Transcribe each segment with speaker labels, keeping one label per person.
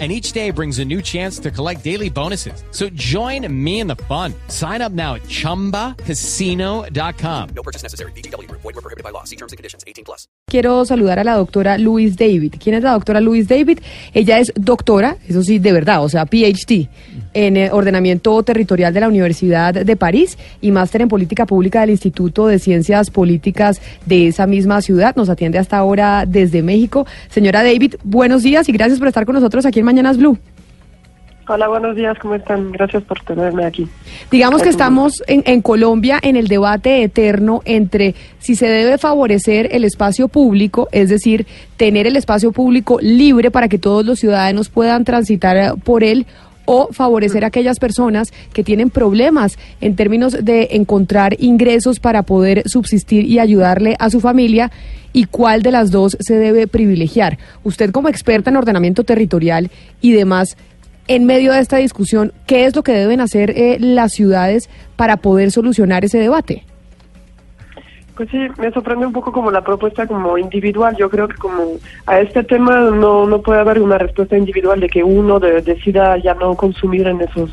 Speaker 1: and each day brings a new chance to collect daily bonuses. So join me in the fun. Sign up now at ChumbaCasino.com. No purchase necessary. BGW. Void were prohibited by law. See terms and conditions. 18 plus. Quiero saludar a la doctora Louise David. ¿Quién es la doctora Louise David? Ella es doctora, eso sí, de verdad, o sea, PhD en eh, ordenamiento territorial de la Universidad de París y máster en política pública del Instituto de Ciencias Políticas de esa misma ciudad. Nos atiende hasta ahora desde México. Señora David, buenos días y gracias por estar con nosotros aquí en Mañanas Blue.
Speaker 2: Hola, buenos días, ¿cómo están? Gracias por tenerme aquí.
Speaker 1: Digamos que estamos en, en, Colombia en el debate eterno entre si se debe favorecer el espacio público, es decir, tener el espacio público libre para que todos los ciudadanos puedan transitar por él, o favorecer a aquellas personas que tienen problemas en términos de encontrar ingresos para poder subsistir y ayudarle a su familia y cuál de las dos se debe privilegiar. Usted como experta en ordenamiento territorial y demás, en medio de esta discusión, ¿qué es lo que deben hacer eh, las ciudades para poder solucionar ese debate?
Speaker 2: Pues sí, me sorprende un poco como la propuesta como individual. Yo creo que como a este tema no, no puede haber una respuesta individual de que uno decida ya no consumir en esos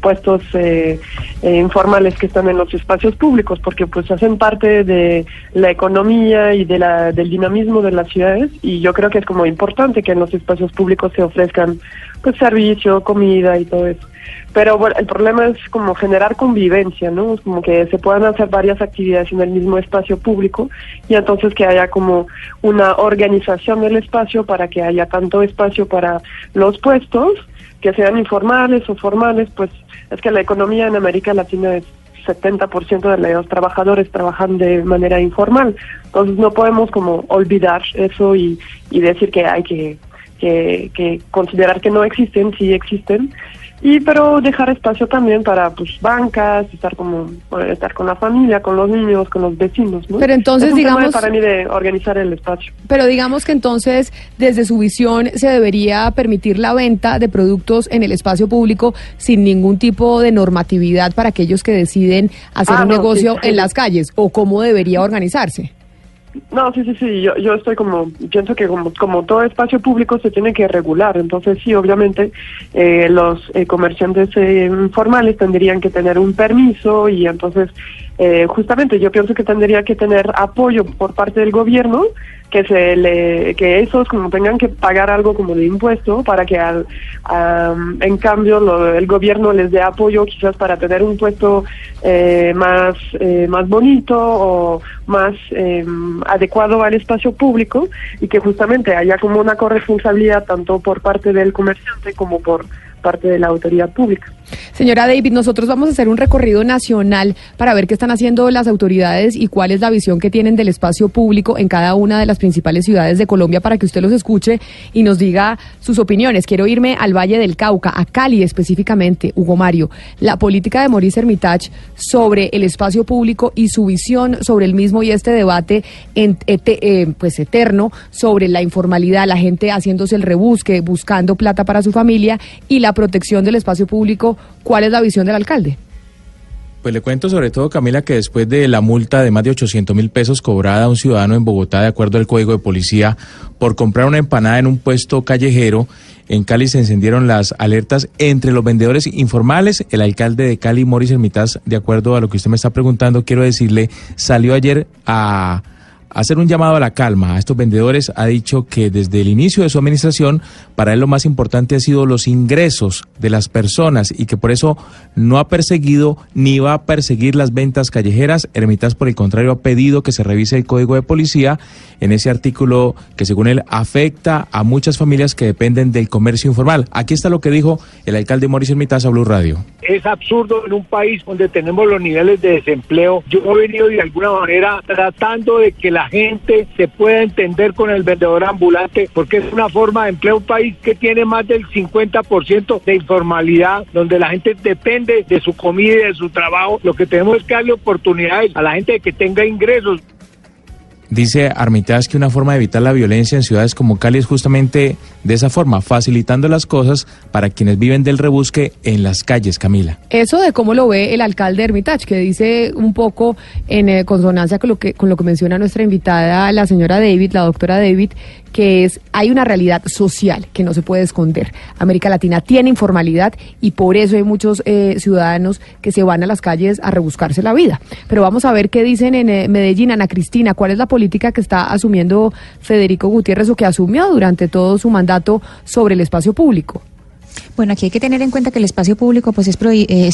Speaker 2: puestos eh, eh, informales que están en los espacios públicos, porque pues hacen parte de la economía y de la, del dinamismo de las ciudades y yo creo que es como importante que en los espacios públicos se ofrezcan pues servicio, comida y todo eso. Pero bueno, el problema es como generar convivencia, ¿no? Como que se puedan hacer varias actividades en el mismo espacio público y entonces que haya como una organización del espacio para que haya tanto espacio para los puestos, que sean informales o formales, pues es que la economía en América Latina es 70% de los trabajadores trabajan de manera informal. Entonces no podemos como olvidar eso y, y decir que hay que, que, que considerar que no existen, sí existen. Y pero dejar espacio también para pues bancas estar como estar con la familia con los niños con los vecinos ¿no?
Speaker 1: pero entonces digamos
Speaker 2: para mí de organizar el espacio.
Speaker 1: Pero digamos que entonces desde su visión se debería permitir la venta de productos en el espacio público sin ningún tipo de normatividad para aquellos que deciden hacer ah, un negocio en las calles o cómo debería organizarse
Speaker 2: no, sí, sí, sí, yo, yo estoy como, pienso que como, como todo espacio público se tiene que regular, entonces sí, obviamente eh, los eh, comerciantes eh, informales tendrían que tener un permiso y entonces eh, justamente yo pienso que tendría que tener apoyo por parte del gobierno que se le que esos como tengan que pagar algo como de impuesto para que al, en cambio el gobierno les dé apoyo quizás para tener un puesto eh, más eh, más bonito o más em, adecuado al espacio público y que justamente haya como una corresponsabilidad tanto por parte del comerciante como por parte de la autoridad pública.
Speaker 1: Señora David, nosotros vamos a hacer un recorrido nacional para ver qué están haciendo las autoridades y cuál es la visión que tienen del espacio público en cada una de las principales ciudades de Colombia para que usted los escuche y nos diga sus opiniones. Quiero irme al Valle del Cauca, a Cali específicamente, Hugo Mario. La política de Maurice Hermitage sobre el espacio público y su visión sobre el mismo y este debate en, eh, pues eterno sobre la informalidad, la gente haciéndose el rebusque, buscando plata para su familia y la protección del espacio público, ¿cuál es la visión del alcalde?
Speaker 3: Pues le cuento sobre todo, Camila, que después de la multa de más de 800 mil pesos cobrada a un ciudadano en Bogotá, de acuerdo al Código de Policía, por comprar una empanada en un puesto callejero, en Cali se encendieron las alertas entre los vendedores informales. El alcalde de Cali, Moris Hermitas, de acuerdo a lo que usted me está preguntando, quiero decirle, salió ayer a hacer un llamado a la calma a estos vendedores. Ha dicho que desde el inicio de su administración, para él lo más importante ha sido los ingresos de las personas y que por eso no ha perseguido ni va a perseguir las ventas callejeras. Hermitas, por el contrario, ha pedido que se revise el código de policía en ese artículo que, según él, afecta a muchas familias que dependen del comercio informal. Aquí está lo que dijo el alcalde Mauricio Hermitas a Blue Radio.
Speaker 4: Es absurdo en un país donde tenemos los niveles de desempleo. Yo he venido de alguna manera tratando de que la gente se pueda entender con el vendedor ambulante, porque es una forma de empleo, un país que tiene más del 50% de informalidad, donde la gente depende de su comida y de su trabajo. Lo que tenemos es que darle oportunidades a la gente de que tenga ingresos.
Speaker 3: Dice Armitage que una forma de evitar la violencia en ciudades como Cali es justamente de esa forma, facilitando las cosas para quienes viven del rebusque en las calles, Camila.
Speaker 1: Eso de cómo lo ve el alcalde Hermitage, que dice un poco en eh, consonancia con lo, que, con lo que menciona nuestra invitada, la señora David, la doctora David, que es hay una realidad social que no se puede esconder. América Latina tiene informalidad y por eso hay muchos eh, ciudadanos que se van a las calles a rebuscarse la vida. Pero vamos a ver qué dicen en eh, Medellín, Ana Cristina, cuál es la política que está asumiendo Federico Gutiérrez o que asumió durante todo su mandato sobre el espacio público.
Speaker 5: Bueno, aquí hay que tener en cuenta que el espacio público pues es,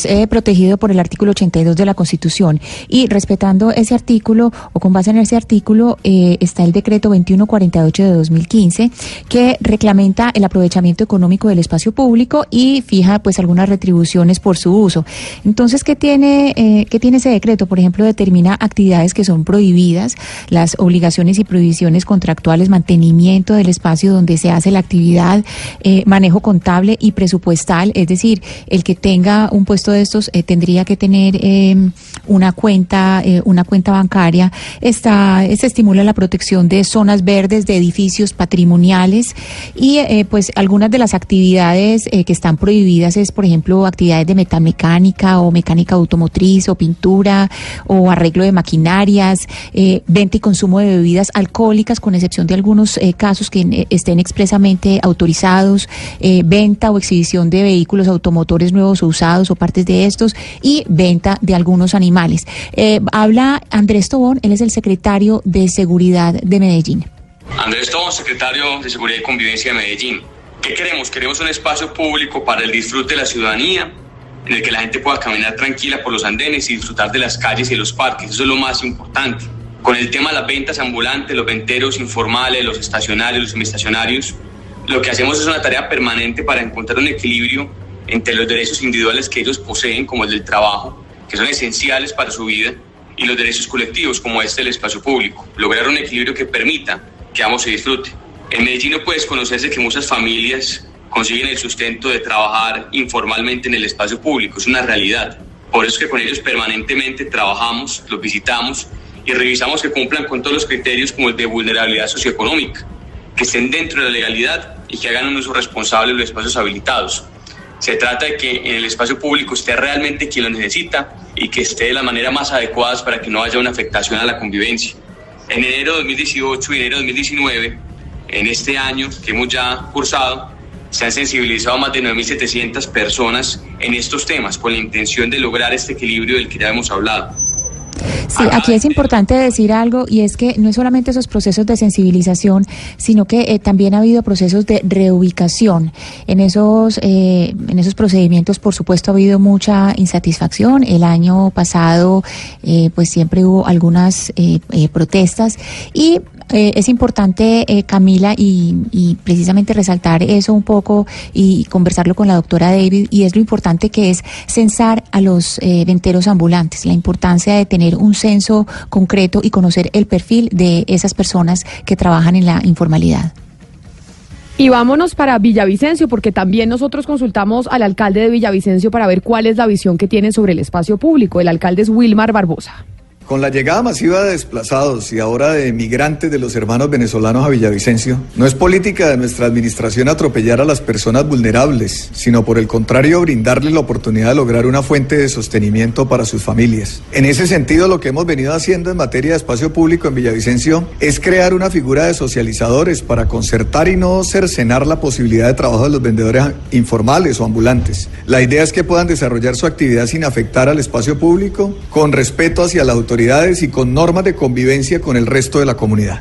Speaker 5: eh, protegido por el artículo 82 de la Constitución y respetando ese artículo o con base en ese artículo eh, está el decreto 2148 de 2015 que reclamenta el aprovechamiento económico del espacio público y fija pues algunas retribuciones por su uso. Entonces, ¿qué tiene, eh, ¿qué tiene ese decreto? Por ejemplo, determina actividades que son prohibidas, las obligaciones y prohibiciones contractuales, mantenimiento del espacio donde se hace la actividad, manejo contable y presupuesto presupuestal, es decir, el que tenga un puesto de estos eh, tendría que tener em, una cuenta, eh, una cuenta bancaria. Está, se estimula la protección de zonas verdes, de edificios patrimoniales y eh, pues algunas de las actividades que están prohibidas es, por ejemplo, actividades de metamecánica o mecánica automotriz o pintura o arreglo de maquinarias, venta y consumo de bebidas alcohólicas, con excepción de algunos casos que estén expresamente autorizados, venta o exhibición de vehículos automotores nuevos o usados o partes de estos y venta de algunos animales. Eh, habla Andrés Tobón, él es el secretario de Seguridad de Medellín.
Speaker 6: Andrés Tobón, secretario de Seguridad y Convivencia de Medellín. ¿Qué queremos? Queremos un espacio público para el disfrute de la ciudadanía, en el que la gente pueda caminar tranquila por los andenes y disfrutar de las calles y los parques. Eso es lo más importante. Con el tema de las ventas ambulantes, los venteros informales, los estacionarios, los semiestacionarios, lo que hacemos es una tarea permanente para encontrar un equilibrio entre los derechos individuales que ellos poseen, como el del trabajo, que son esenciales para su vida, y los derechos colectivos, como este del espacio público. Lograr un equilibrio que permita que ambos se disfruten. En Medellín no puede conocerse que muchas familias consiguen el sustento de trabajar informalmente en el espacio público, es una realidad. Por eso es que con ellos permanentemente trabajamos, los visitamos y revisamos que cumplan con todos los criterios como el de vulnerabilidad socioeconómica, que estén dentro de la legalidad y que hagan un uso responsable de los espacios habilitados. Se trata de que en el espacio público esté realmente quien lo necesita y que esté de la manera más adecuada para que no haya una afectación a la convivencia. En enero de 2018 y enero de 2019, en este año que hemos ya cursado, se han sensibilizado más de 9.700 personas en estos temas con la intención de lograr este equilibrio del que ya hemos hablado.
Speaker 5: Sí, aquí es importante decir algo y es que no es solamente esos procesos de sensibilización, sino que eh, también ha habido procesos de reubicación. En esos, eh, en esos procedimientos, por supuesto, ha habido mucha insatisfacción. El año pasado, eh, pues siempre hubo algunas protestas y eh, es importante, eh, Camila, y, precisamente resaltar eso un poco y conversarlo con la doctora David, y es lo importante que es censar a los eh, venteros ambulantes, la importancia de tener un censo concreto y conocer el perfil de esas personas que trabajan en la informalidad.
Speaker 1: Y vámonos para Villavicencio, porque también nosotros consultamos al alcalde de Villavicencio para ver cuál es la visión que tiene sobre el espacio público. El alcalde es Wilmar Barbosa.
Speaker 7: Con la llegada masiva de desplazados y ahora de migrantes de los hermanos venezolanos a Villavicencio, no es política de nuestra administración atropellar a las personas vulnerables, sino por el contrario brindarles la oportunidad de lograr una fuente de sostenimiento para sus familias. En ese sentido, lo que hemos venido haciendo en materia de espacio público en Villavicencio es crear una figura de socializadores para concertar y no cercenar la posibilidad de trabajo de los vendedores informales o ambulantes. La idea es que puedan desarrollar su actividad sin afectar al espacio público, con respeto hacia la autoridad y con normas de convivencia con el resto de la comunidad.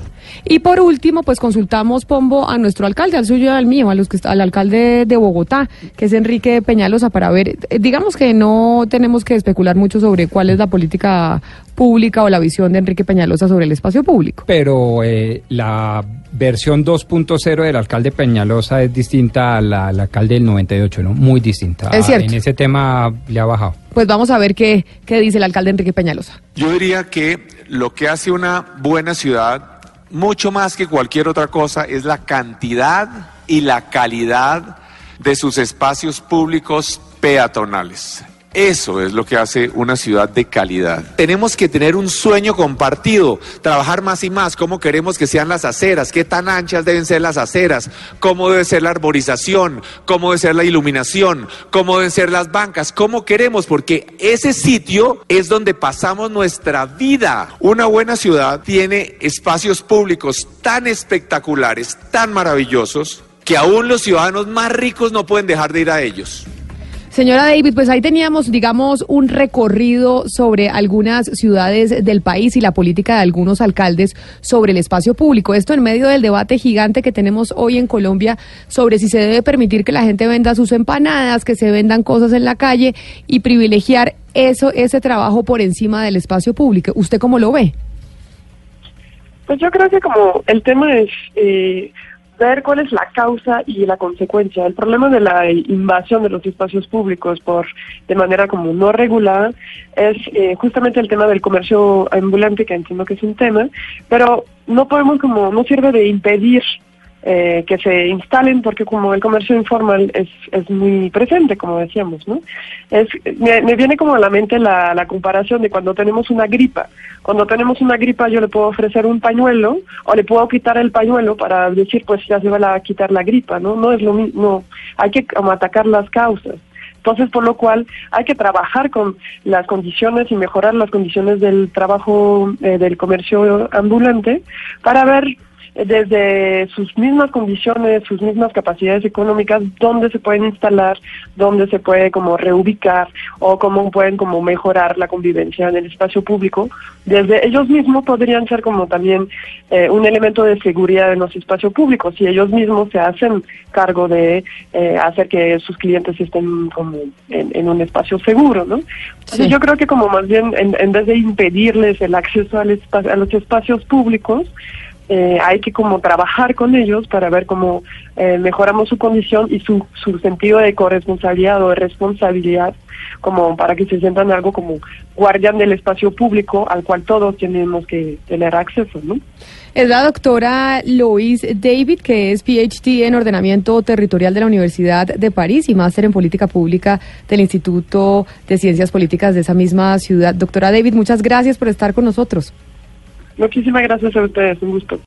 Speaker 1: Y por último, pues consultamos, Pombo, a nuestro alcalde, al suyo y al mío, a los que, al alcalde de Bogotá, que es Enrique Peñalosa, para ver, eh, digamos que no tenemos que especular mucho sobre cuál es la política pública o la visión de Enrique Peñalosa sobre el espacio público.
Speaker 8: Pero eh, la versión 2.0 del alcalde Peñalosa es distinta al alcalde del 98, ¿no? Muy distinta.
Speaker 1: Es cierto.
Speaker 8: En ese tema le ha bajado.
Speaker 1: Pues vamos a ver qué, qué dice el alcalde Enrique Peñalosa.
Speaker 9: Yo diría que lo que hace una buena ciudad mucho más que cualquier otra cosa, es la cantidad y la calidad de sus espacios públicos peatonales. Eso es lo que hace una ciudad de calidad. Tenemos que tener un sueño compartido, trabajar más y más, cómo queremos que sean las aceras, qué tan anchas deben ser las aceras, cómo debe ser la arborización, cómo debe ser la iluminación, cómo deben ser las bancas, cómo queremos, porque ese sitio es donde pasamos nuestra vida. Una buena ciudad tiene espacios públicos tan espectaculares, tan maravillosos, que aún los ciudadanos más ricos no pueden dejar de ir a ellos.
Speaker 1: Señora David, pues ahí teníamos, digamos, un recorrido sobre algunas ciudades del país y la política de algunos alcaldes sobre el espacio público. Esto en medio del debate gigante que tenemos hoy en Colombia sobre si se debe permitir que la gente venda sus empanadas, que se vendan cosas en la calle y privilegiar eso, ese trabajo por encima del espacio público. ¿Usted cómo lo ve?
Speaker 2: Pues yo creo que como el tema es eh, ver cuál es la causa y la consecuencia. El problema de la invasión de los espacios públicos por de manera como no regulada es eh, justamente el tema del comercio ambulante, que entiendo que es un tema, pero no podemos como, no sirve de impedir eh, que se instalen porque como el comercio informal es, es muy presente, como decíamos, ¿no? Es, me, viene como a la mente la, comparación de cuando tenemos una gripa. Cuando tenemos una gripa yo le puedo ofrecer un pañuelo o le puedo quitar el pañuelo para decir pues ya se va a quitar la gripa, ¿no? No es lo mismo, hay que como atacar las causas. Entonces, por lo cual hay que trabajar con las condiciones y mejorar las condiciones del trabajo eh, del comercio ambulante para ver desde sus mismas condiciones, sus mismas capacidades económicas, dónde se pueden instalar, dónde se puede como reubicar o cómo pueden como mejorar la convivencia en el espacio público. Desde ellos mismos podrían ser como también eh, un elemento de seguridad en los espacios públicos y ellos mismos se hacen cargo de eh, hacer que sus clientes estén como en, en un espacio seguro, ¿no? Sí. Yo creo que como más bien en, en vez de impedirles el acceso al a los espacios públicos, eh, hay que como trabajar con ellos para ver cómo eh, mejoramos su condición y su, su sentido de corresponsabilidad o de responsabilidad, como para que se sientan algo como guardián del espacio público al cual todos tenemos que tener acceso, ¿no?
Speaker 1: Es la doctora Lois David, que es PhD en ordenamiento territorial de la Universidad de París y máster en política pública del Instituto de Ciencias Políticas de esa misma ciudad. Doctora David, muchas gracias por estar con nosotros.
Speaker 2: Muchísimas gracias a ustedes, un gusto.